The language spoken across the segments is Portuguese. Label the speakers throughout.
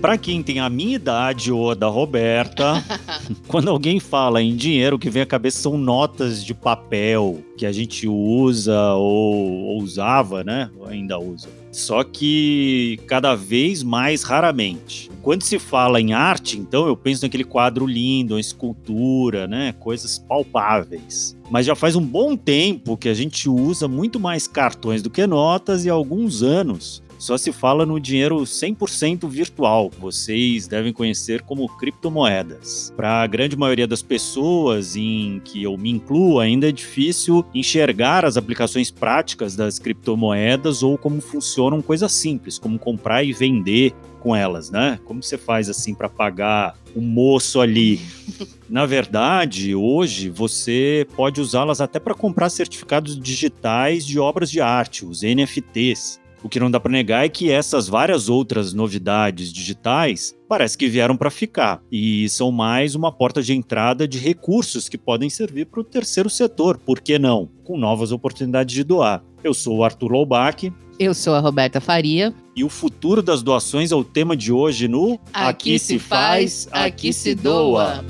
Speaker 1: Para quem tem a minha idade ou a da Roberta, quando alguém fala em dinheiro, o que vem à cabeça são notas de papel que a gente usa ou, ou usava, né? Ou ainda usa. Só que cada vez mais raramente. Quando se fala em arte, então eu penso naquele quadro lindo, uma escultura, né? Coisas palpáveis. Mas já faz um bom tempo que a gente usa muito mais cartões do que notas e há alguns anos só se fala no dinheiro 100% virtual, que vocês devem conhecer como criptomoedas. Para a grande maioria das pessoas, em que eu me incluo, ainda é difícil enxergar as aplicações práticas das criptomoedas ou como funcionam coisas simples, como comprar e vender com elas, né? Como você faz assim para pagar o moço ali? Na verdade, hoje você pode usá-las até para comprar certificados digitais de obras de arte, os NFTs. O que não dá para negar é que essas várias outras novidades digitais parece que vieram para ficar e são mais uma porta de entrada de recursos que podem servir para o terceiro setor, por que não? Com novas oportunidades de doar. Eu sou o Arthur Loubach.
Speaker 2: Eu sou a Roberta Faria.
Speaker 1: E o futuro das doações é o tema de hoje no
Speaker 2: Aqui, aqui se faz, aqui se doa.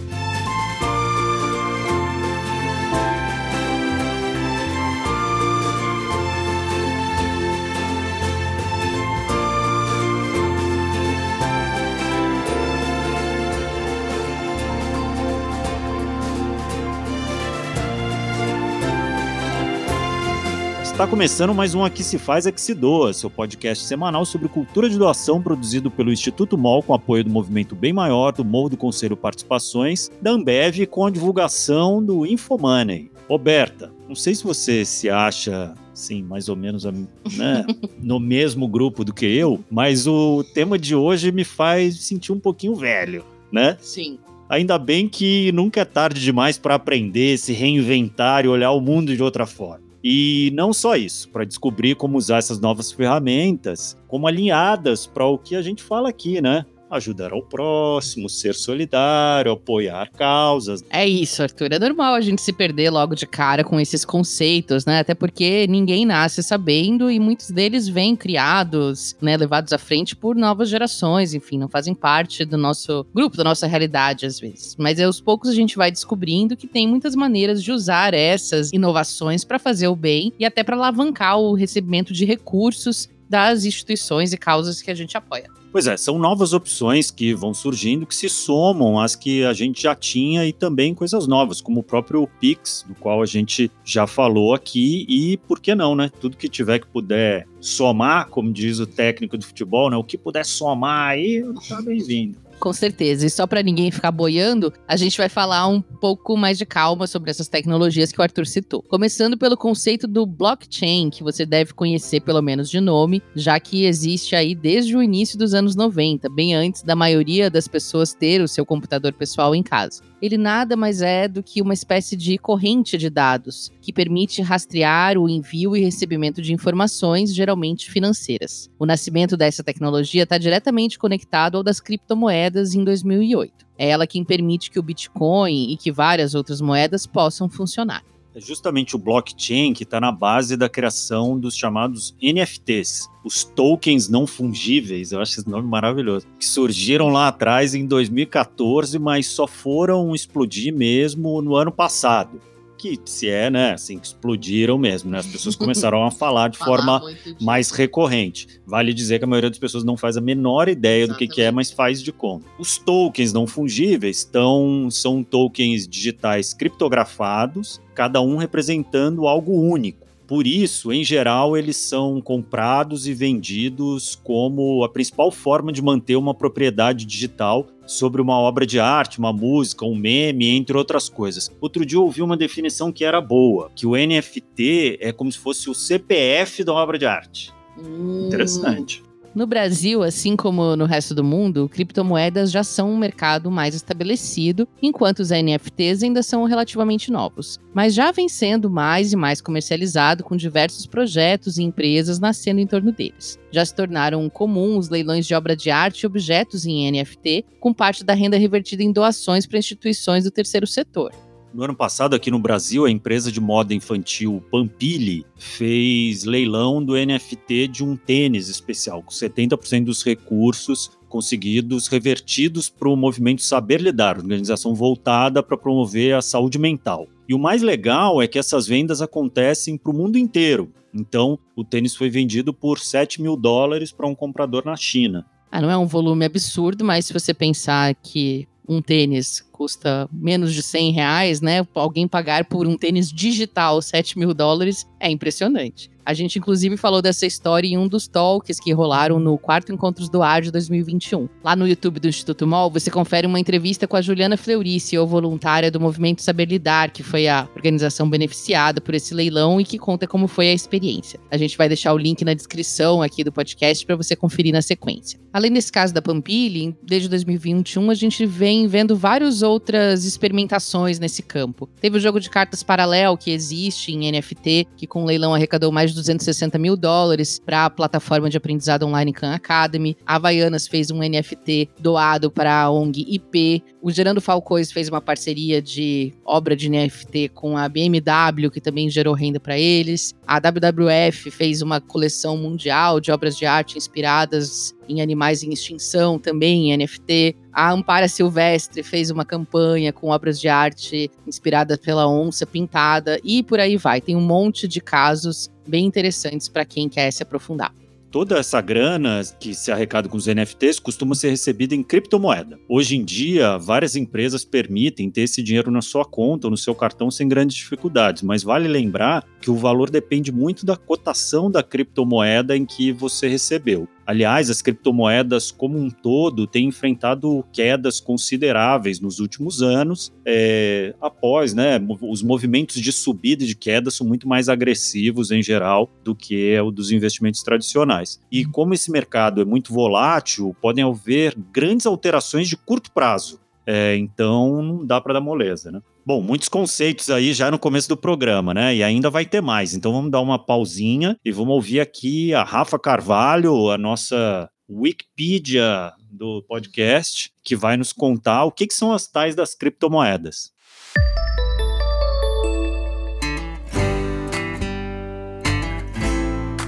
Speaker 1: Está começando mais um Aqui Se Faz, Aqui Se Doa, seu podcast semanal sobre cultura de doação produzido pelo Instituto MOL com apoio do Movimento Bem Maior, do Morro do Conselho Participações, da Ambev com a divulgação do Infomoney. Roberta, não sei se você se acha, sim, mais ou menos né, no mesmo grupo do que eu, mas o tema de hoje me faz sentir um pouquinho velho, né?
Speaker 2: Sim.
Speaker 1: Ainda bem que nunca é tarde demais para aprender, se reinventar e olhar o mundo de outra forma. E não só isso, para descobrir como usar essas novas ferramentas como alinhadas para o que a gente fala aqui, né? Ajudar ao próximo, ser solidário, apoiar causas.
Speaker 2: É isso, Arthur. É normal a gente se perder logo de cara com esses conceitos, né? Até porque ninguém nasce sabendo e muitos deles vêm criados, né, levados à frente por novas gerações, enfim, não fazem parte do nosso grupo, da nossa realidade às vezes. Mas aos poucos a gente vai descobrindo que tem muitas maneiras de usar essas inovações para fazer o bem e até para alavancar o recebimento de recursos das instituições e causas que a gente apoia.
Speaker 1: Pois é, são novas opções que vão surgindo que se somam às que a gente já tinha e também coisas novas, como o próprio Pix, do qual a gente já falou aqui, e por que não, né? Tudo que tiver que puder somar, como diz o técnico do futebol, né? O que puder somar aí, tá bem-vindo.
Speaker 2: Com certeza. E só para ninguém ficar boiando, a gente vai falar um pouco mais de calma sobre essas tecnologias que o Arthur citou. Começando pelo conceito do blockchain, que você deve conhecer pelo menos de nome, já que existe aí desde o início dos anos 90, bem antes da maioria das pessoas ter o seu computador pessoal em casa ele nada mais é do que uma espécie de corrente de dados que permite rastrear o envio e recebimento de informações, geralmente financeiras. O nascimento dessa tecnologia está diretamente conectado ao das criptomoedas em 2008. É ela quem permite que o Bitcoin e que várias outras moedas possam funcionar.
Speaker 1: É justamente o blockchain que está na base da criação dos chamados NFTs, os tokens não fungíveis, eu acho esse nome maravilhoso, que surgiram lá atrás em 2014, mas só foram explodir mesmo no ano passado que se é, né, assim, explodiram mesmo, né? As pessoas começaram a falar de forma mais recorrente. Vale dizer que a maioria das pessoas não faz a menor ideia Exatamente. do que, que é, mas faz de conta. Os tokens não fungíveis tão, são tokens digitais criptografados, cada um representando algo único. Por isso, em geral, eles são comprados e vendidos como a principal forma de manter uma propriedade digital sobre uma obra de arte, uma música, um meme, entre outras coisas. Outro dia eu ouvi uma definição que era boa, que o NFT é como se fosse o CPF da obra de arte. Hum. Interessante.
Speaker 2: No Brasil, assim como no resto do mundo, criptomoedas já são um mercado mais estabelecido, enquanto os NFTs ainda são relativamente novos. Mas já vem sendo mais e mais comercializado com diversos projetos e empresas nascendo em torno deles. Já se tornaram comuns leilões de obra de arte e objetos em NFT, com parte da renda revertida em doações para instituições do terceiro setor.
Speaker 1: No ano passado, aqui no Brasil, a empresa de moda infantil Pampili fez leilão do NFT de um tênis especial, com 70% dos recursos conseguidos revertidos para o movimento Saber Lidar, organização voltada para promover a saúde mental. E o mais legal é que essas vendas acontecem para o mundo inteiro. Então, o tênis foi vendido por 7 mil dólares para um comprador na China.
Speaker 2: Ah, não é um volume absurdo, mas se você pensar que um tênis custa menos de 100 reais, né? Alguém pagar por um tênis digital 7 mil dólares é impressionante. A gente, inclusive, falou dessa história em um dos talks que rolaram no quarto Encontros do Ar de 2021. Lá no YouTube do Instituto MOL, você confere uma entrevista com a Juliana Fleurice, ou voluntária do Movimento Saber Lidar, que foi a organização beneficiada por esse leilão e que conta como foi a experiência. A gente vai deixar o link na descrição aqui do podcast para você conferir na sequência. Além desse caso da Pampili, desde 2021 a gente vem vendo várias outras experimentações nesse campo. Teve o jogo de cartas paralelo que existe em NFT, que com o leilão arrecadou mais de 260 mil dólares para a plataforma de aprendizado online Khan Academy. A Havaianas fez um NFT doado para a ONG IP. O Gerando Falcões fez uma parceria de obra de NFT com a BMW, que também gerou renda para eles. A WWF fez uma coleção mundial de obras de arte inspiradas em animais em extinção, também em NFT. A Ampara Silvestre fez uma campanha com obras de arte inspiradas pela onça pintada e por aí vai. Tem um monte de casos bem interessantes para quem quer se aprofundar
Speaker 1: toda essa grana que se arrecada com os NFTs costuma ser recebida em criptomoeda. Hoje em dia, várias empresas permitem ter esse dinheiro na sua conta ou no seu cartão sem grandes dificuldades, mas vale lembrar que o valor depende muito da cotação da criptomoeda em que você recebeu. Aliás, as criptomoedas como um todo têm enfrentado quedas consideráveis nos últimos anos, é, após, né, os movimentos de subida e de queda são muito mais agressivos em geral do que o dos investimentos tradicionais. E como esse mercado é muito volátil, podem haver grandes alterações de curto prazo. É, então não dá para dar moleza, né? Bom, muitos conceitos aí já no começo do programa, né? E ainda vai ter mais. Então vamos dar uma pausinha e vamos ouvir aqui a Rafa Carvalho, a nossa Wikipedia do podcast, que vai nos contar o que, que são as tais das criptomoedas.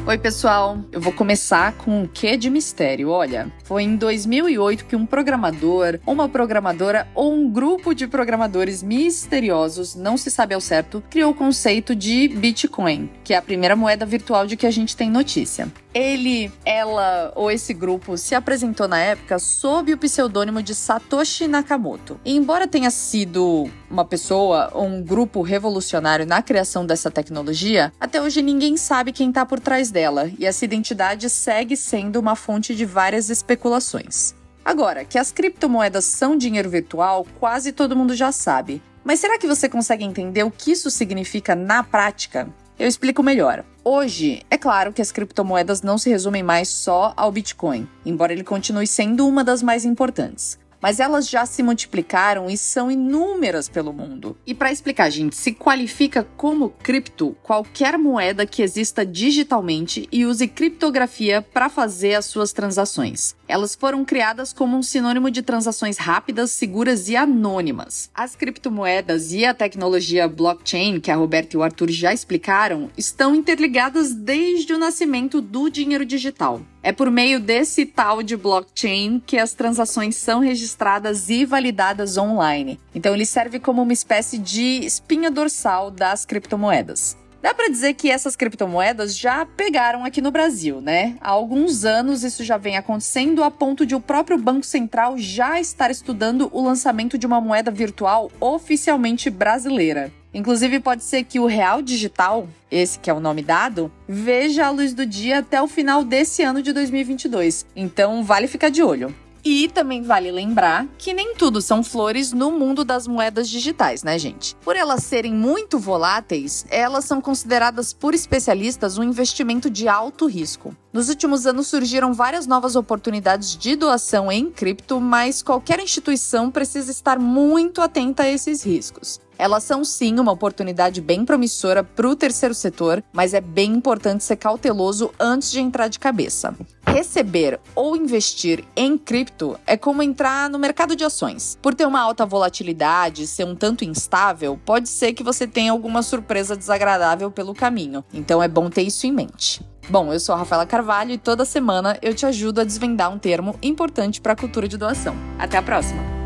Speaker 3: Oi, pessoal. Eu vou começar com um quê de mistério. Olha, foi em 2008 que um programador, uma programadora ou um grupo de programadores misteriosos, não se sabe ao certo, criou o conceito de Bitcoin, que é a primeira moeda virtual de que a gente tem notícia. Ele, ela ou esse grupo se apresentou na época sob o pseudônimo de Satoshi Nakamoto. E embora tenha sido uma pessoa ou um grupo revolucionário na criação dessa tecnologia, até hoje ninguém sabe quem está por trás dela, e essa identidade segue sendo uma fonte de várias especulações. Agora, que as criptomoedas são dinheiro virtual, quase todo mundo já sabe. Mas será que você consegue entender o que isso significa na prática? Eu explico melhor. Hoje, é claro que as criptomoedas não se resumem mais só ao Bitcoin, embora ele continue sendo uma das mais importantes mas elas já se multiplicaram e são inúmeras pelo mundo. E para explicar, gente, se qualifica como cripto qualquer moeda que exista digitalmente e use criptografia para fazer as suas transações. Elas foram criadas como um sinônimo de transações rápidas, seguras e anônimas. As criptomoedas e a tecnologia blockchain, que a Roberta e o Arthur já explicaram, estão interligadas desde o nascimento do dinheiro digital. É por meio desse tal de blockchain que as transações são registradas e validadas online. Então ele serve como uma espécie de espinha dorsal das criptomoedas. Dá para dizer que essas criptomoedas já pegaram aqui no Brasil, né? Há alguns anos isso já vem acontecendo a ponto de o próprio Banco Central já estar estudando o lançamento de uma moeda virtual oficialmente brasileira. Inclusive, pode ser que o Real Digital, esse que é o nome dado, veja a luz do dia até o final desse ano de 2022. Então, vale ficar de olho. E também vale lembrar que nem tudo são flores no mundo das moedas digitais, né, gente? Por elas serem muito voláteis, elas são consideradas por especialistas um investimento de alto risco. Nos últimos anos surgiram várias novas oportunidades de doação em cripto, mas qualquer instituição precisa estar muito atenta a esses riscos. Elas são sim uma oportunidade bem promissora para o terceiro setor, mas é bem importante ser cauteloso antes de entrar de cabeça. Receber ou investir em cripto é como entrar no mercado de ações. Por ter uma alta volatilidade, ser um tanto instável, pode ser que você tenha alguma surpresa desagradável pelo caminho. Então é bom ter isso em mente. Bom, eu sou a Rafaela Carvalho e toda semana eu te ajudo a desvendar um termo importante para a cultura de doação. Até a próxima!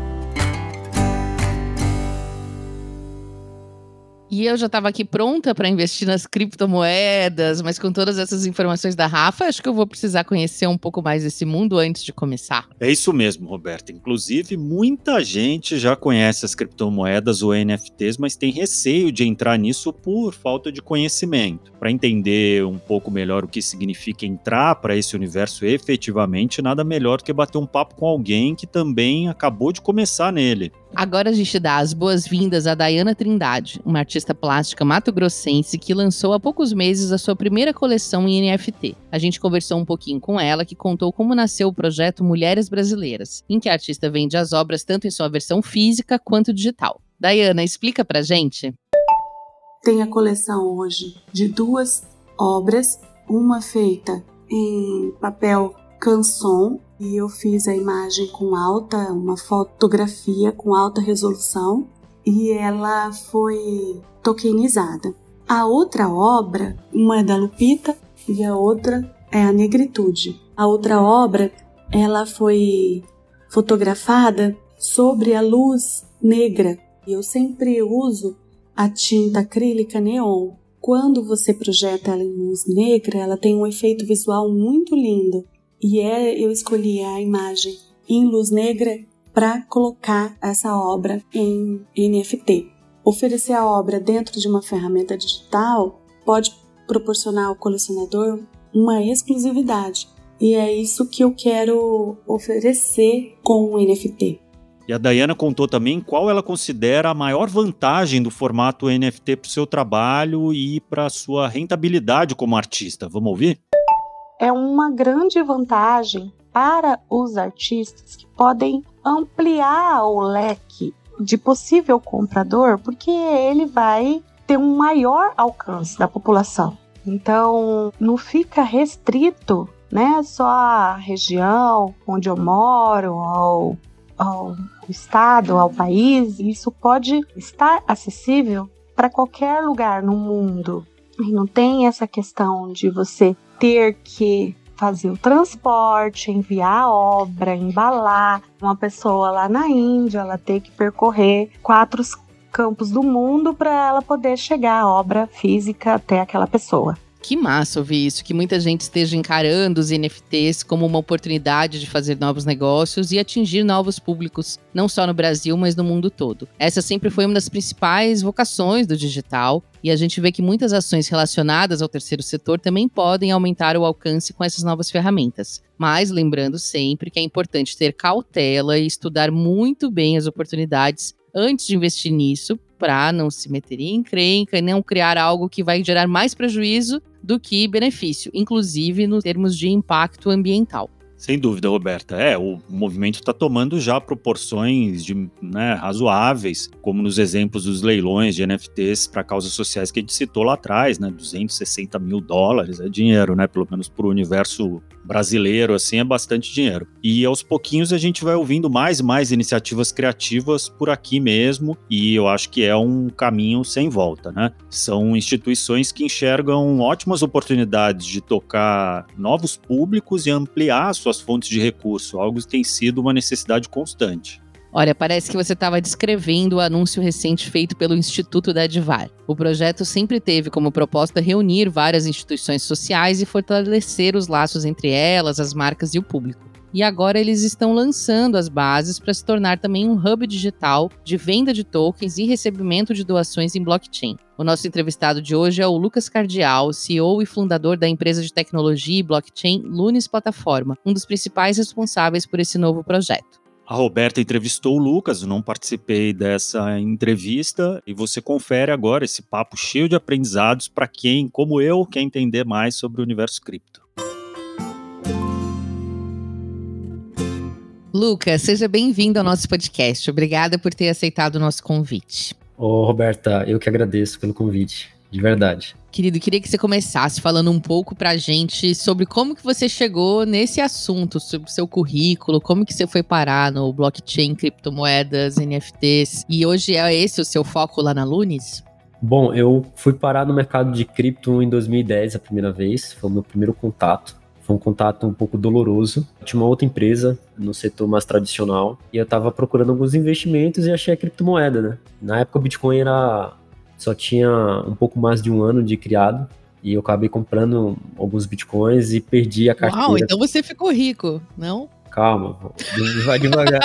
Speaker 2: E eu já estava aqui pronta para investir nas criptomoedas, mas com todas essas informações da Rafa, acho que eu vou precisar conhecer um pouco mais desse mundo antes de começar.
Speaker 1: É isso mesmo, Roberta. Inclusive, muita gente já conhece as criptomoedas ou NFTs, mas tem receio de entrar nisso por falta de conhecimento. Para entender um pouco melhor o que significa entrar para esse universo efetivamente, nada melhor do que bater um papo com alguém que também acabou de começar nele.
Speaker 2: Agora a gente dá as boas-vindas a Dayana Trindade, uma artista plástica mato-grossense que lançou há poucos meses a sua primeira coleção em NFT. A gente conversou um pouquinho com ela, que contou como nasceu o projeto Mulheres Brasileiras, em que a artista vende as obras tanto em sua versão física quanto digital. Dayana, explica pra gente.
Speaker 4: Tem a coleção hoje de duas obras, uma feita em papel canson e eu fiz a imagem com alta, uma fotografia com alta resolução e ela foi tokenizada. A outra obra, uma é da Lupita e a outra é a Negritude. A outra obra, ela foi fotografada sobre a luz negra. E eu sempre uso a tinta acrílica neon. Quando você projeta ela em luz negra, ela tem um efeito visual muito lindo e é, eu escolhi a imagem em luz negra para colocar essa obra em NFT. Oferecer a obra dentro de uma ferramenta digital pode proporcionar ao colecionador uma exclusividade. E é isso que eu quero oferecer com o NFT.
Speaker 1: E a Dayana contou também qual ela considera a maior vantagem do formato NFT para o seu trabalho e para a sua rentabilidade como artista. Vamos ouvir?
Speaker 4: É uma grande vantagem para os artistas que podem ampliar o leque de possível comprador, porque ele vai ter um maior alcance da população. Então, não fica restrito, né, só a região onde eu moro, ao, ao estado, ao país. Isso pode estar acessível para qualquer lugar no mundo. E não tem essa questão de você ter que fazer o transporte, enviar a obra, embalar. Uma pessoa lá na Índia, ela ter que percorrer quatro campos do mundo para ela poder chegar a obra física até aquela pessoa.
Speaker 2: Que massa ouvir isso, que muita gente esteja encarando os NFTs como uma oportunidade de fazer novos negócios e atingir novos públicos, não só no Brasil, mas no mundo todo. Essa sempre foi uma das principais vocações do digital e a gente vê que muitas ações relacionadas ao terceiro setor também podem aumentar o alcance com essas novas ferramentas. Mas lembrando sempre que é importante ter cautela e estudar muito bem as oportunidades antes de investir nisso, para não se meter em encrenca e não criar algo que vai gerar mais prejuízo do que benefício, inclusive nos termos de impacto ambiental.
Speaker 1: Sem dúvida, Roberta. É, o movimento está tomando já proporções de, né, razoáveis, como nos exemplos dos leilões de NFTs para causas sociais que a gente citou lá atrás, né? 260 mil dólares é dinheiro, né? Pelo menos para o universo brasileiro, assim, é bastante dinheiro. E aos pouquinhos a gente vai ouvindo mais e mais iniciativas criativas por aqui mesmo, e eu acho que é um caminho sem volta, né? São instituições que enxergam ótimas oportunidades de tocar novos públicos e ampliar suas fontes de recurso, algo que tem sido uma necessidade constante.
Speaker 2: Olha, parece que você estava descrevendo o anúncio recente feito pelo Instituto da Edvar. O projeto sempre teve como proposta reunir várias instituições sociais e fortalecer os laços entre elas, as marcas e o público. E agora eles estão lançando as bases para se tornar também um hub digital de venda de tokens e recebimento de doações em blockchain. O nosso entrevistado de hoje é o Lucas Cardial, CEO e fundador da empresa de tecnologia e blockchain Lunes Plataforma, um dos principais responsáveis por esse novo projeto.
Speaker 1: A Roberta entrevistou o Lucas, eu não participei dessa entrevista, e você confere agora esse papo cheio de aprendizados para quem, como eu, quer entender mais sobre o universo cripto.
Speaker 2: Lucas, seja bem-vindo ao nosso podcast. Obrigada por ter aceitado o nosso convite.
Speaker 5: Ô, Roberta, eu que agradeço pelo convite, de verdade.
Speaker 2: Querido, queria que você começasse falando um pouco pra gente sobre como que você chegou nesse assunto, sobre o seu currículo, como que você foi parar no blockchain, criptomoedas, NFTs, e hoje é esse o seu foco lá na Lunes?
Speaker 5: Bom, eu fui parar no mercado de cripto em 2010 a primeira vez, foi o meu primeiro contato. Foi um contato um pouco doloroso. Eu tinha uma outra empresa no setor mais tradicional e eu estava procurando alguns investimentos e achei a criptomoeda, né? Na época o Bitcoin era só tinha um pouco mais de um ano de criado e eu acabei comprando alguns bitcoins e perdi a carteira.
Speaker 2: Uau, então você ficou rico, não?
Speaker 5: Calma, vai devagar.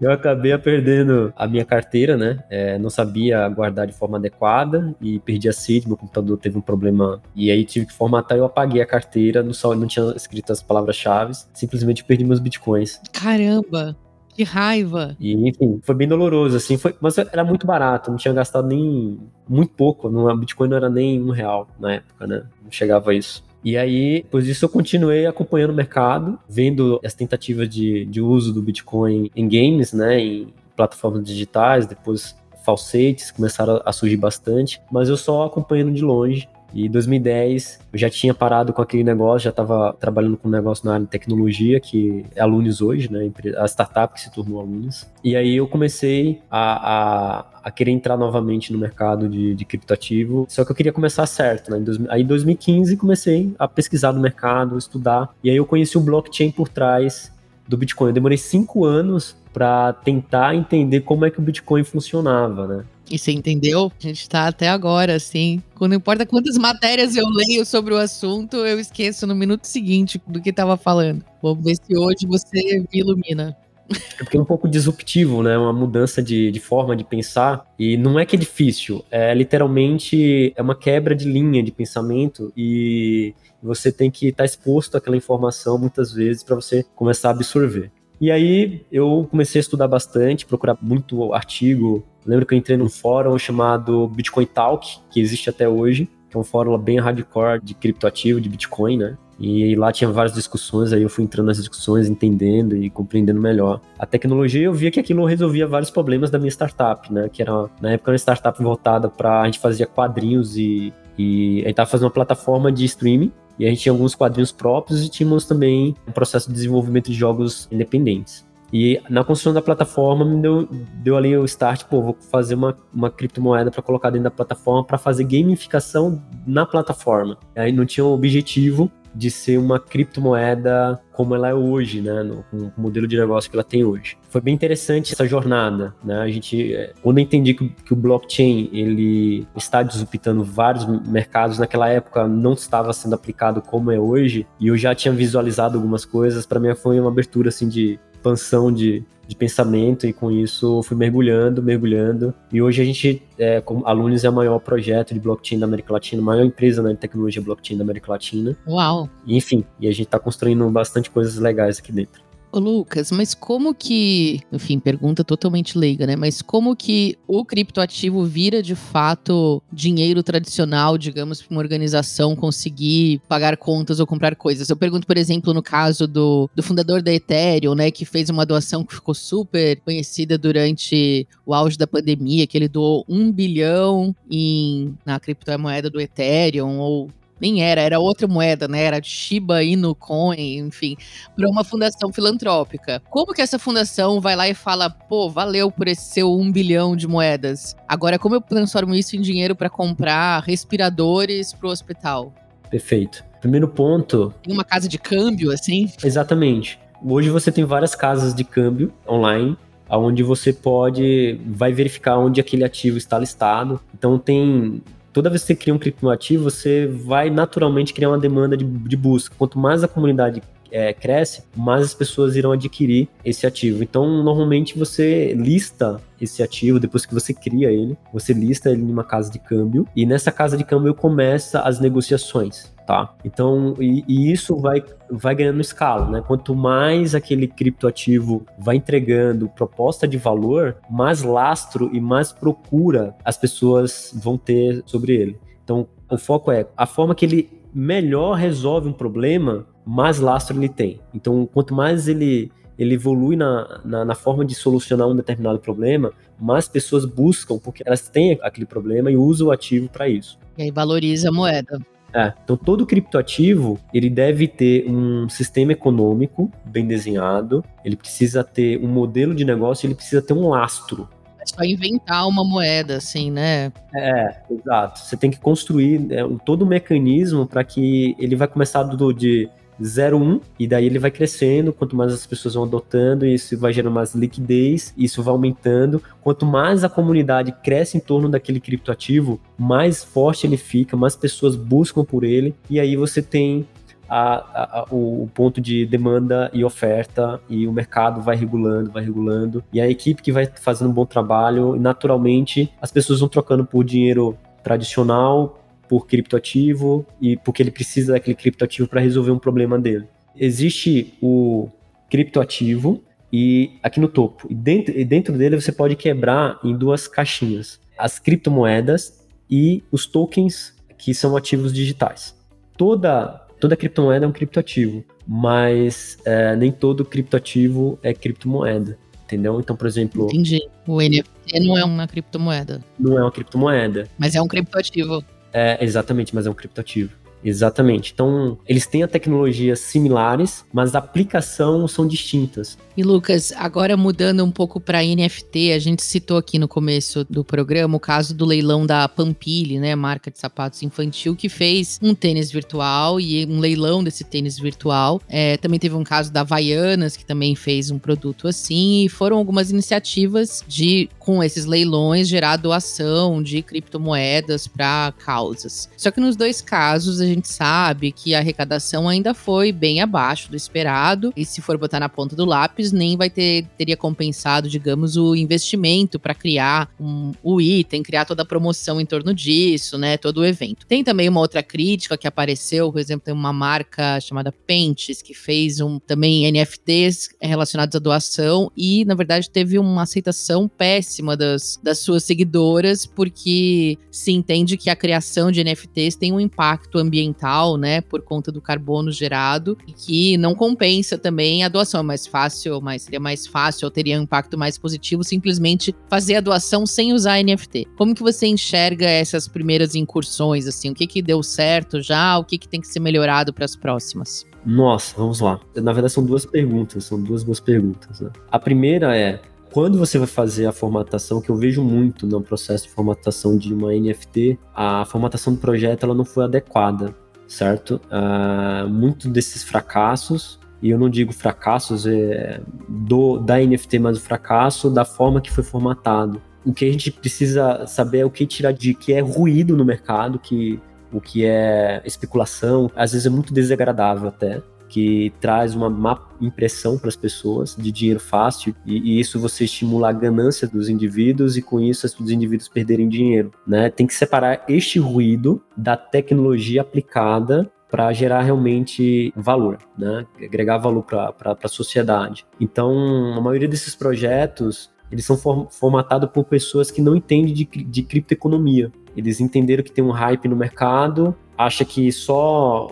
Speaker 5: eu acabei perdendo a minha carteira, né? É, não sabia guardar de forma adequada e perdi a seed, meu computador teve um problema e aí tive que formatar e eu apaguei a carteira, no sol não tinha escrito as palavras-chave, simplesmente perdi meus bitcoins.
Speaker 2: Caramba! Que raiva!
Speaker 5: E, enfim, foi bem doloroso, assim, foi, mas era muito barato, não tinha gastado nem muito pouco, no Bitcoin não era nem um real na época, né? Não chegava a isso. E aí, depois disso, eu continuei acompanhando o mercado, vendo as tentativas de, de uso do Bitcoin em games, né, em plataformas digitais, depois falsetes começaram a surgir bastante, mas eu só acompanhando de longe. E em 2010 eu já tinha parado com aquele negócio, já estava trabalhando com um negócio na área de tecnologia, que é Alunes hoje, né? A startup que se tornou Alunes. E aí eu comecei a, a, a querer entrar novamente no mercado de, de criptoativo, só que eu queria começar certo, né? Em dois, aí em 2015 comecei a pesquisar no mercado, estudar, e aí eu conheci o blockchain por trás do Bitcoin. Eu demorei cinco anos para tentar entender como é que o Bitcoin funcionava, né?
Speaker 2: E você entendeu? A gente tá até agora, assim. Quando importa quantas matérias eu leio sobre o assunto, eu esqueço no minuto seguinte do que tava falando. Vamos ver se hoje você me ilumina.
Speaker 5: É porque é um pouco disruptivo, né? Uma mudança de, de forma de pensar. E não é que é difícil, é literalmente é uma quebra de linha de pensamento e você tem que estar tá exposto àquela informação muitas vezes para você começar a absorver. E aí eu comecei a estudar bastante, procurar muito artigo. Lembro que eu entrei num fórum chamado Bitcoin Talk, que existe até hoje, que é um fórum bem hardcore de criptoativo, de Bitcoin, né? E lá tinha várias discussões, aí eu fui entrando nas discussões, entendendo e compreendendo melhor. A tecnologia, eu via que aquilo resolvia vários problemas da minha startup, né? Que era, na época, uma startup voltada para a gente fazia quadrinhos e, e a gente tava fazendo uma plataforma de streaming e a gente tinha alguns quadrinhos próprios e tínhamos também um processo de desenvolvimento de jogos independentes. E na construção da plataforma me deu, deu ali o start, pô, vou fazer uma, uma criptomoeda para colocar dentro da plataforma para fazer gamificação na plataforma. Aí não tinha o objetivo de ser uma criptomoeda como ela é hoje, né, no, modelo de negócio que ela tem hoje. Foi bem interessante essa jornada, né? A gente, é, quando eu entendi que, que o blockchain ele está disruptando vários mercados naquela época não estava sendo aplicado como é hoje e eu já tinha visualizado algumas coisas, para mim foi uma abertura assim de expansão de, de pensamento e com isso fui mergulhando, mergulhando. E hoje a gente, é, como alunos, é o maior projeto de blockchain da América Latina, a maior empresa né, de tecnologia blockchain da América Latina.
Speaker 2: Uau!
Speaker 5: E, enfim, e a gente está construindo bastante coisas legais aqui dentro.
Speaker 2: Ô Lucas, mas como que, enfim, pergunta totalmente leiga, né? Mas como que o criptoativo vira de fato dinheiro tradicional, digamos, para uma organização conseguir pagar contas ou comprar coisas? Eu pergunto, por exemplo, no caso do, do fundador da Ethereum, né, que fez uma doação que ficou super conhecida durante o auge da pandemia, que ele doou um bilhão em, na criptomoeda do Ethereum, ou nem era, era outra moeda, né? Era Shiba Inu Coin, enfim, para uma fundação filantrópica. Como que essa fundação vai lá e fala, pô, valeu por esse seu um bilhão de moedas? Agora, como eu transformo isso em dinheiro para comprar respiradores para o hospital?
Speaker 5: Perfeito. Primeiro ponto.
Speaker 2: Em uma casa de câmbio, assim?
Speaker 5: Exatamente. Hoje você tem várias casas de câmbio online onde você pode vai verificar onde aquele ativo está listado. Então tem toda vez que você cria um criptoativo, você vai naturalmente criar uma demanda de, de busca. Quanto mais a comunidade é, cresce, mais as pessoas irão adquirir esse ativo. Então, normalmente você lista esse ativo depois que você cria ele, você lista ele em uma casa de câmbio e nessa casa de câmbio começa as negociações. Tá? Então, e, e, isso vai, vai ganhando escala, né? Quanto mais aquele criptoativo vai entregando proposta de valor, mais lastro e mais procura as pessoas vão ter sobre ele. Então, o foco é a forma que ele melhor resolve um problema, mais lastro ele tem. Então, quanto mais ele, ele evolui na, na, na, forma de solucionar um determinado problema, mais pessoas buscam, porque elas têm aquele problema e usam o ativo para isso.
Speaker 2: E aí valoriza a moeda.
Speaker 5: É, então todo criptoativo, ele deve ter um sistema econômico bem desenhado, ele precisa ter um modelo de negócio, ele precisa ter um lastro.
Speaker 2: só inventar uma moeda, assim, né?
Speaker 5: É, exato. Você tem que construir é, todo o mecanismo para que ele vai começar do, de 0,1 e daí ele vai crescendo, quanto mais as pessoas vão adotando, isso vai gerando mais liquidez, isso vai aumentando. Quanto mais a comunidade cresce em torno daquele criptoativo, mais forte ele fica, mais pessoas buscam por ele, e aí você tem a, a, o, o, ponto de demanda e oferta, e o mercado vai regulando, vai regulando, e a equipe que vai fazendo um bom trabalho, naturalmente as pessoas vão trocando por dinheiro tradicional, por criptoativo, e porque ele precisa daquele criptoativo para resolver um problema dele. Existe o criptoativo, e aqui no topo, e dentro, e dentro dele você pode quebrar em duas caixinhas: as criptomoedas e os tokens que são ativos digitais. Toda toda criptomoeda é um criptoativo, mas é, nem todo criptoativo é criptomoeda. Entendeu? Então, por exemplo.
Speaker 2: Entendi. O NFT não é uma criptomoeda.
Speaker 5: Não é uma criptomoeda.
Speaker 2: Mas é um criptoativo.
Speaker 5: É, exatamente, mas é um criptoativo. Exatamente. Então, eles têm tecnologias similares, mas a aplicação são distintas.
Speaker 2: E Lucas, agora mudando um pouco para NFT, a gente citou aqui no começo do programa o caso do leilão da Pampili, né, marca de sapatos infantil, que fez um tênis virtual e um leilão desse tênis virtual. É, também teve um caso da Havaianas, que também fez um produto assim, e foram algumas iniciativas de, com esses leilões, gerar doação de criptomoedas para causas. Só que nos dois casos, a gente sabe que a arrecadação ainda foi bem abaixo do esperado, e se for botar na ponta do lápis, nem vai ter teria compensado, digamos, o investimento para criar um, o item, criar toda a promoção em torno disso, né, todo o evento. Tem também uma outra crítica que apareceu, por exemplo, tem uma marca chamada Pentes que fez um também NFTs relacionados à doação. E, na verdade, teve uma aceitação péssima das, das suas seguidoras, porque se entende que a criação de NFTs tem um impacto ambiental ambiental, né, por conta do carbono gerado, que não compensa também a doação. É mais fácil, mas seria mais fácil, ou teria um impacto mais positivo, simplesmente fazer a doação sem usar NFT. Como que você enxerga essas primeiras incursões, assim? O que que deu certo já? O que que tem que ser melhorado para as próximas?
Speaker 5: Nossa, vamos lá. Na verdade, são duas perguntas, são duas boas perguntas. Né? A primeira é: quando você vai fazer a formatação, que eu vejo muito no processo de formatação de uma NFT, a formatação do projeto ela não foi adequada, certo? Uh, muito desses fracassos, e eu não digo fracassos é, do, da NFT, mas o fracasso da forma que foi formatado. O que a gente precisa saber é o que tirar de que é ruído no mercado, que o que é especulação, às vezes é muito desagradável até que traz uma má impressão para as pessoas de dinheiro fácil e, e, isso você estimula a ganância dos indivíduos e com isso os indivíduos perderem dinheiro, né? Tem que separar este ruído da tecnologia aplicada para gerar realmente valor, né? agregar valor para a sociedade. Então, a maioria desses projetos eles são formatados por pessoas que não entendem de, de criptoeconomia. Eles entenderam que tem um hype no mercado, acha que só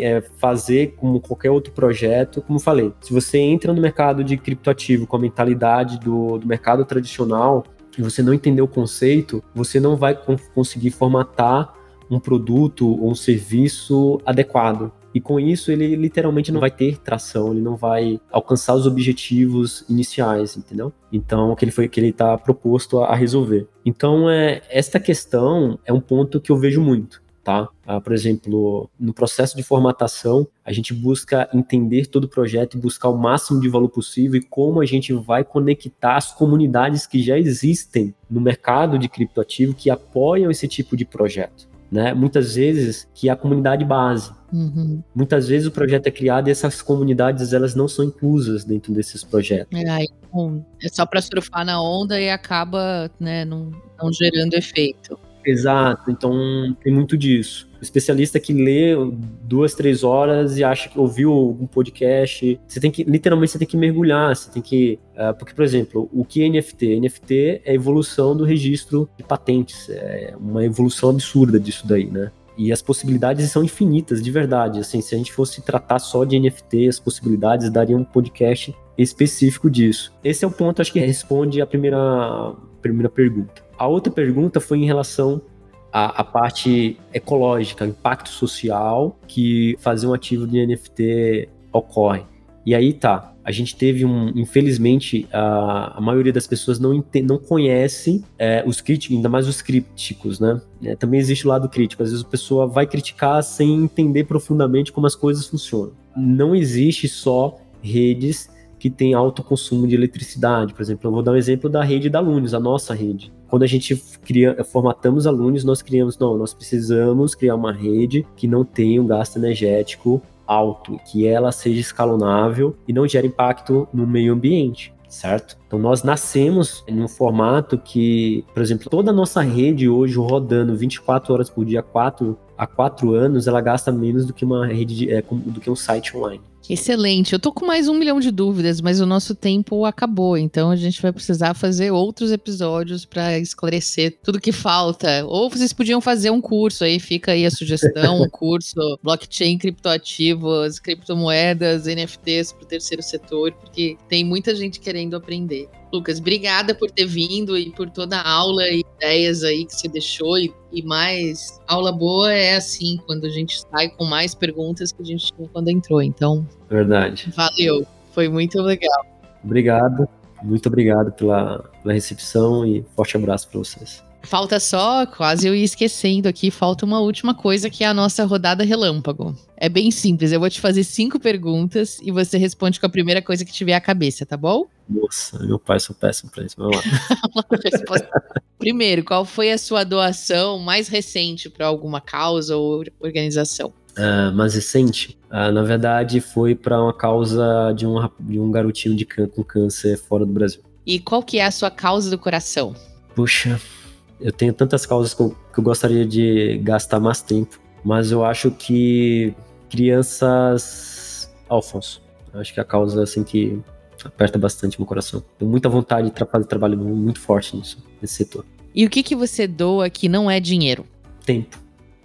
Speaker 5: é, fazer como qualquer outro projeto, como falei, se você entra no mercado de criptoativo com a mentalidade do, do mercado tradicional e você não entender o conceito, você não vai conseguir formatar um produto ou um serviço adequado. E com isso ele literalmente não vai ter tração, ele não vai alcançar os objetivos iniciais, entendeu? Então, que ele foi que ele está proposto a, a resolver. Então, é esta questão é um ponto que eu vejo muito tá? Ah, por exemplo, no processo de formatação, a gente busca entender todo o projeto e buscar o máximo de valor possível e como a gente vai conectar as comunidades que já existem no mercado de criptoativo que apoiam esse tipo de projeto. Né? Muitas vezes que é a comunidade base. Uhum. Muitas vezes o projeto é criado e essas comunidades elas não são inclusas dentro desses projetos.
Speaker 2: É, é só para surfar na onda e acaba né, não, não gerando efeito.
Speaker 5: Exato, então tem muito disso. O especialista que lê duas, três horas e acha que ouviu algum podcast, você tem que, literalmente, você tem que mergulhar, você tem que. Uh, porque, por exemplo, o que é NFT? NFT é a evolução do registro de patentes, é uma evolução absurda disso daí, né? E as possibilidades são infinitas, de verdade. Assim, se a gente fosse tratar só de NFT, as possibilidades daria um podcast específico disso. Esse é o ponto, acho que responde a primeira, primeira pergunta. A outra pergunta foi em relação à, à parte ecológica, impacto social que fazer um ativo de NFT ocorre. E aí tá, a gente teve um, infelizmente, a, a maioria das pessoas não, não conhece é, os críticos, ainda mais os críticos, né? É, também existe o lado crítico. Às vezes a pessoa vai criticar sem entender profundamente como as coisas funcionam. Não existe só redes que têm alto consumo de eletricidade. Por exemplo, eu vou dar um exemplo da rede da Lunes, a nossa rede. Quando a gente cria, formatamos alunos, nós criamos, não, nós precisamos criar uma rede que não tenha um gasto energético alto, que ela seja escalonável e não gere impacto no meio ambiente certo? Então nós nascemos em um formato que, por exemplo, toda a nossa rede hoje rodando 24 horas por dia, 4 a 4 anos, ela gasta menos do que uma rede de, é, do que um site online.
Speaker 2: Excelente. Eu tô com mais um milhão de dúvidas, mas o nosso tempo acabou, então a gente vai precisar fazer outros episódios para esclarecer tudo que falta. Ou vocês podiam fazer um curso aí, fica aí a sugestão, um curso blockchain, criptoativos, criptomoedas, NFTs para o terceiro setor, porque tem muita gente querendo aprender. Lucas, obrigada por ter vindo e por toda a aula e ideias aí que você deixou. E, e, mais, aula boa é assim, quando a gente sai com mais perguntas que a gente tinha quando entrou. Então,
Speaker 5: verdade.
Speaker 2: Valeu, foi muito legal.
Speaker 5: Obrigado, muito obrigado pela, pela recepção e forte abraço para vocês.
Speaker 2: Falta só, quase eu ia esquecendo aqui, falta uma última coisa que é a nossa rodada relâmpago. É bem simples, eu vou te fazer cinco perguntas e você responde com a primeira coisa que tiver à cabeça, tá bom?
Speaker 5: Nossa, meu pai sou péssimo pra isso, vamos lá.
Speaker 2: Primeiro, qual foi a sua doação mais recente para alguma causa ou organização?
Speaker 5: Uh, mais recente, uh, na verdade, foi para uma causa de um, de um garotinho de can com câncer fora do Brasil.
Speaker 2: E qual que é a sua causa do coração?
Speaker 5: Puxa, eu tenho tantas causas que eu, que eu gostaria de gastar mais tempo, mas eu acho que crianças Alfonso, acho que é a causa assim que aperta bastante meu coração. Tenho muita vontade de fazer trabalho muito forte nisso, nesse setor.
Speaker 2: E o que que você doa que não é dinheiro?
Speaker 5: Tempo.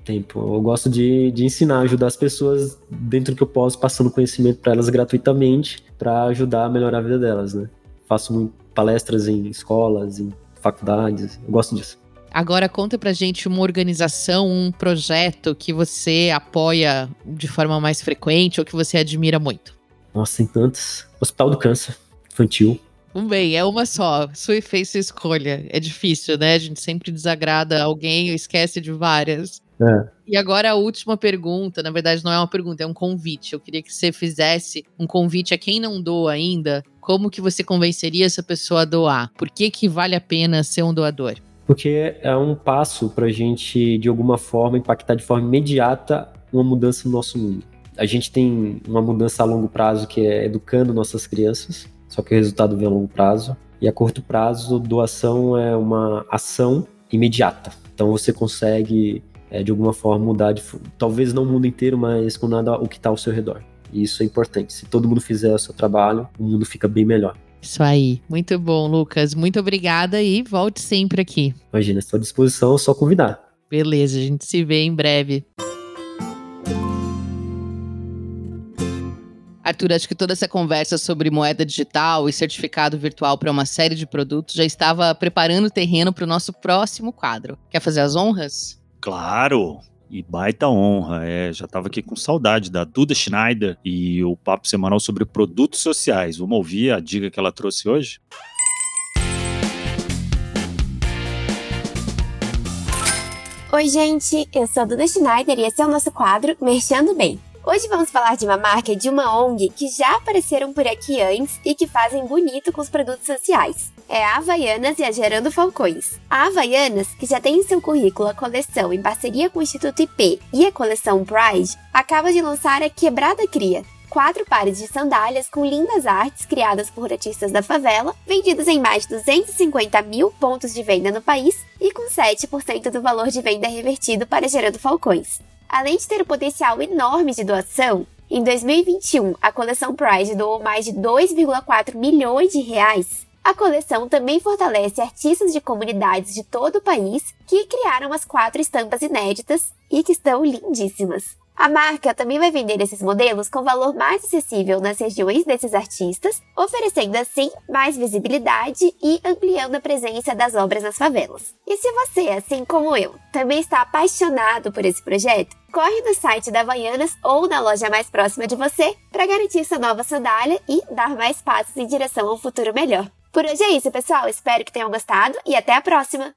Speaker 5: Tempo. Eu gosto de, de ensinar, ajudar as pessoas dentro do que eu posso, passando conhecimento para elas gratuitamente, para ajudar a melhorar a vida delas, né? Faço palestras em escolas, em faculdades, eu gosto disso.
Speaker 2: Agora conta pra gente uma organização, um projeto que você apoia de forma mais frequente ou que você admira muito.
Speaker 5: Nossa, tem tantos. Hospital do Câncer Infantil.
Speaker 2: Bem, é uma só. Sua fez sua escolha. É difícil, né? A gente sempre desagrada alguém ou esquece de várias.
Speaker 5: É.
Speaker 2: E agora a última pergunta, na verdade não é uma pergunta, é um convite. Eu queria que você fizesse um convite a quem não doa ainda. Como que você convenceria essa pessoa a doar? Por que que vale a pena ser um doador?
Speaker 5: Porque é um passo para a gente, de alguma forma, impactar de forma imediata uma mudança no nosso mundo. A gente tem uma mudança a longo prazo que é educando nossas crianças, só que o resultado vem a longo prazo. E a curto prazo, doação é uma ação imediata. Então você consegue, é, de alguma forma, mudar, de, talvez não o mundo inteiro, mas com nada o que está ao seu redor. E isso é importante. Se todo mundo fizer o seu trabalho, o mundo fica bem melhor.
Speaker 2: Isso aí. Muito bom, Lucas. Muito obrigada e volte sempre aqui.
Speaker 5: Imagina, estou à disposição, é só convidar.
Speaker 2: Beleza, a gente se vê em breve. Arthur, acho que toda essa conversa sobre moeda digital e certificado virtual para uma série de produtos já estava preparando o terreno para o nosso próximo quadro. Quer fazer as honras?
Speaker 1: Claro! E baita honra, é, já estava aqui com saudade da Duda Schneider e o papo semanal sobre produtos sociais. Vamos ouvir a dica que ela trouxe hoje?
Speaker 6: Oi, gente, eu sou a Duda Schneider e esse é o nosso quadro Mexendo Bem. Hoje vamos falar de uma marca de uma ONG que já apareceram por aqui antes e que fazem bonito com os produtos sociais. É a Havaianas e a Gerando Falcões. A Havaianas, que já tem em seu currículo a coleção em parceria com o Instituto IP e a coleção Pride, acaba de lançar a Quebrada Cria, quatro pares de sandálias com lindas artes criadas por artistas da favela, vendidas em mais de 250 mil pontos de venda no país e com 7% do valor de venda revertido para Gerando Falcões. Além de ter o um potencial enorme de doação, em 2021 a coleção Pride doou mais de 2,4 milhões de reais. A coleção também fortalece artistas de comunidades de todo o país que criaram as quatro estampas inéditas e que estão lindíssimas. A marca também vai vender esses modelos com valor mais acessível nas regiões desses artistas, oferecendo assim mais visibilidade e ampliando a presença das obras nas favelas. E se você, assim como eu, também está apaixonado por esse projeto, corre no site da Havaianas ou na loja mais próxima de você para garantir sua nova sandália e dar mais passos em direção a um futuro melhor. Por hoje é isso, pessoal. Espero que tenham gostado e até a próxima!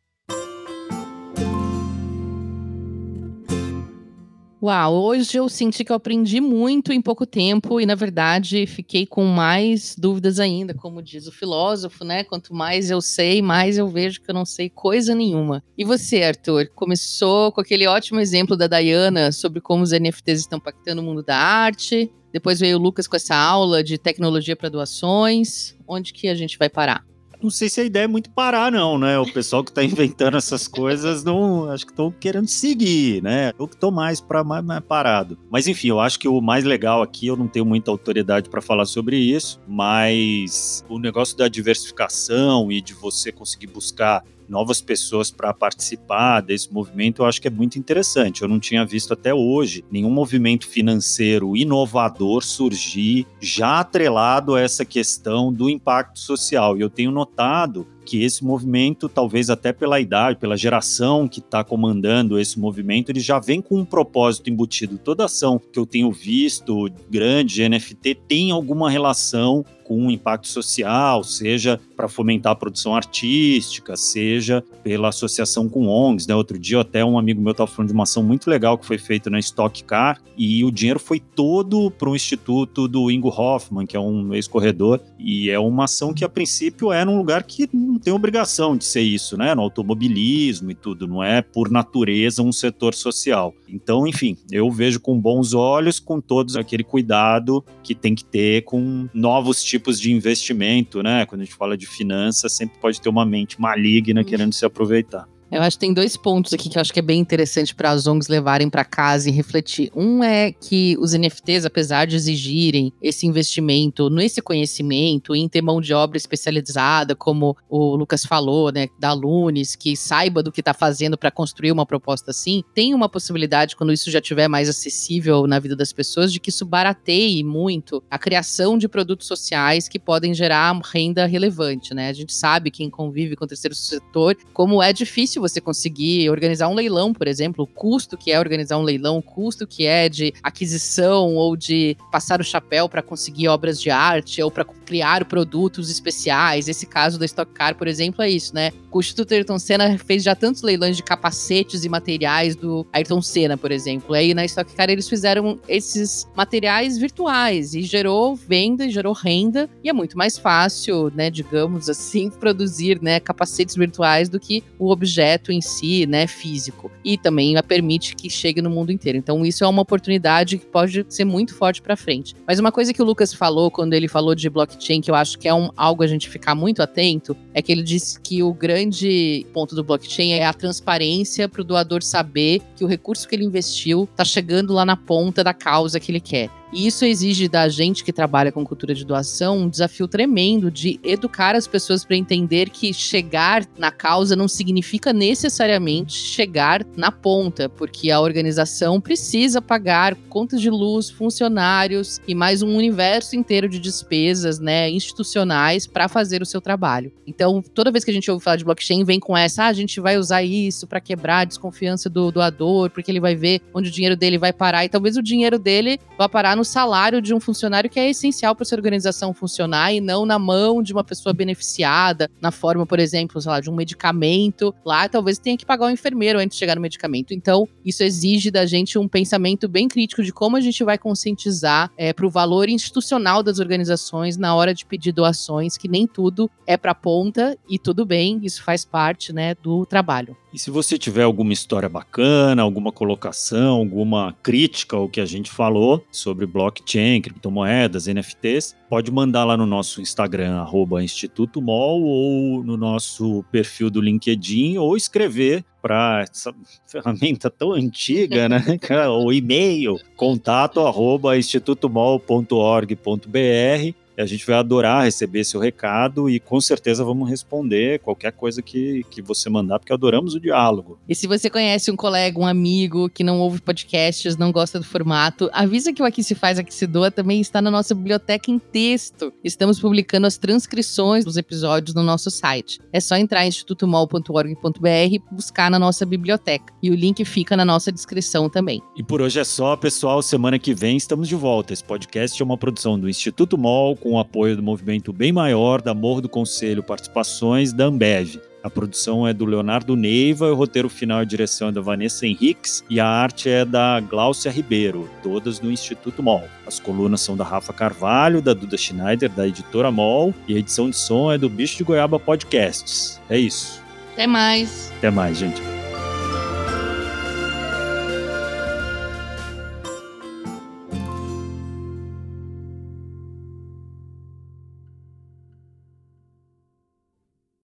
Speaker 2: Uau, hoje eu senti que eu aprendi muito em pouco tempo e, na verdade, fiquei com mais dúvidas ainda, como diz o filósofo, né? Quanto mais eu sei, mais eu vejo que eu não sei coisa nenhuma. E você, Arthur, começou com aquele ótimo exemplo da Dayana sobre como os NFTs estão impactando o mundo da arte. Depois veio o Lucas com essa aula de tecnologia para doações. Onde que a gente vai parar?
Speaker 1: não sei se a ideia é muito parar, não, né? O pessoal que está inventando essas coisas não acho que estão querendo seguir, né? Eu que estou mais para mais, parado. Mas enfim, eu acho que o mais legal aqui, eu não tenho muita autoridade para falar sobre isso, mas o negócio da diversificação e de você conseguir buscar novas pessoas para participar desse movimento, eu acho que é muito interessante. Eu não tinha visto até hoje nenhum movimento financeiro inovador surgir já atrelado a essa questão do impacto social. E eu tenho notado que esse movimento, talvez até pela idade, pela geração que está comandando esse movimento, ele já vem com um propósito embutido. Toda ação que eu tenho visto grande de NFT tem alguma relação com impacto social, seja para fomentar a produção artística, seja pela associação com ONGs. Né? Outro dia, até um amigo meu estava falando de uma ação muito legal que foi feita na Stock Car e o dinheiro foi todo para um instituto do Ingo Hoffman, que é um ex-corredor, e é uma ação que a princípio é num lugar que não tem obrigação de ser isso, né? No automobilismo e tudo, não é por natureza um setor social. Então, enfim, eu vejo com bons olhos, com todos aquele cuidado que tem que ter com novos tipos de investimento, né? Quando a gente fala de finanças, sempre pode ter uma mente maligna querendo se aproveitar.
Speaker 2: Eu acho que tem dois pontos aqui que eu acho que é bem interessante para as ONGs levarem para casa e refletir. Um é que os NFTs, apesar de exigirem esse investimento nesse conhecimento, em ter mão de obra especializada, como o Lucas falou, né, da Lunes, que saiba do que está fazendo para construir uma proposta assim, tem uma possibilidade, quando isso já estiver mais acessível na vida das pessoas, de que isso barateie muito a criação de produtos sociais que podem gerar renda relevante, né? A gente sabe, quem convive com o terceiro setor, como é difícil difícil você conseguir organizar um leilão, por exemplo, o custo que é organizar um leilão, o custo que é de aquisição ou de passar o chapéu para conseguir obras de arte ou para criar produtos especiais. Esse caso da Stock Car, por exemplo, é isso, né? O Instituto Ayrton Senna fez já tantos leilões de capacetes e materiais do Ayrton Senna, por exemplo. Aí na Stock Car eles fizeram esses materiais virtuais e gerou venda, gerou renda e é muito mais fácil, né, digamos assim, produzir, né, capacetes virtuais do que o objeto projeto em si, né, físico. E também permite que chegue no mundo inteiro. Então isso é uma oportunidade que pode ser muito forte para frente. Mas uma coisa que o Lucas falou quando ele falou de blockchain, que eu acho que é um, algo a gente ficar muito atento, é que ele disse que o grande ponto do blockchain é a transparência para o doador saber que o recurso que ele investiu está chegando lá na ponta da causa que ele quer. E isso exige da gente que trabalha com cultura de doação um desafio tremendo de educar as pessoas para entender que chegar na causa não significa necessariamente chegar na ponta, porque a organização precisa pagar contas de luz, funcionários e mais um universo inteiro de despesas, né, institucionais para fazer o seu trabalho. Então, toda vez que a gente ouve falar de blockchain, vem com essa, ah, a gente vai usar isso para quebrar a desconfiança do doador, porque ele vai ver onde o dinheiro dele vai parar e talvez o dinheiro dele vá parar no salário de um funcionário que é essencial para essa organização funcionar e não na mão de uma pessoa beneficiada, na forma, por exemplo, sei lá, de um medicamento. Lá talvez tenha que pagar o um enfermeiro antes de chegar no medicamento. Então, isso exige da gente um pensamento bem crítico de como a gente vai conscientizar é, para o valor institucional das organizações na hora de pedir doações, que nem tudo é para ponta e tudo bem, isso faz parte né, do trabalho.
Speaker 1: E se você tiver alguma história bacana, alguma colocação, alguma crítica ao que a gente falou sobre blockchain, criptomoedas, NFTs, pode mandar lá no nosso Instagram, arroba Instituto Mol, ou no nosso perfil do LinkedIn, ou escrever para essa ferramenta tão antiga, né? o e-mail, contato arroba institutomol.org.br A gente vai adorar receber seu recado e com certeza vamos responder qualquer coisa que, que você mandar, porque adoramos o diálogo.
Speaker 2: E se você conhece um colega, um amigo que não ouve podcasts, não gosta do formato, avisa que o Aqui Se Faz, Aqui Se Doa também está na nossa biblioteca em texto. Estamos publicando as transcrições dos episódios no nosso site. É só entrar em institutomol.org.br e buscar na nossa biblioteca. E o link fica na nossa descrição também.
Speaker 1: E por hoje é só, pessoal. Semana que vem estamos de volta. Esse podcast é uma produção do Instituto MOL com o apoio do movimento Bem Maior, da Morro do Conselho, participações da Ambev. A produção é do Leonardo Neiva, o roteiro final e direção é da Vanessa Henriques e a arte é da Gláucia Ribeiro, todas do Instituto MOL. As colunas são da Rafa Carvalho, da Duda Schneider, da editora MOL e a edição de som é do Bicho de Goiaba Podcasts. É isso.
Speaker 2: Até mais.
Speaker 1: Até mais, gente.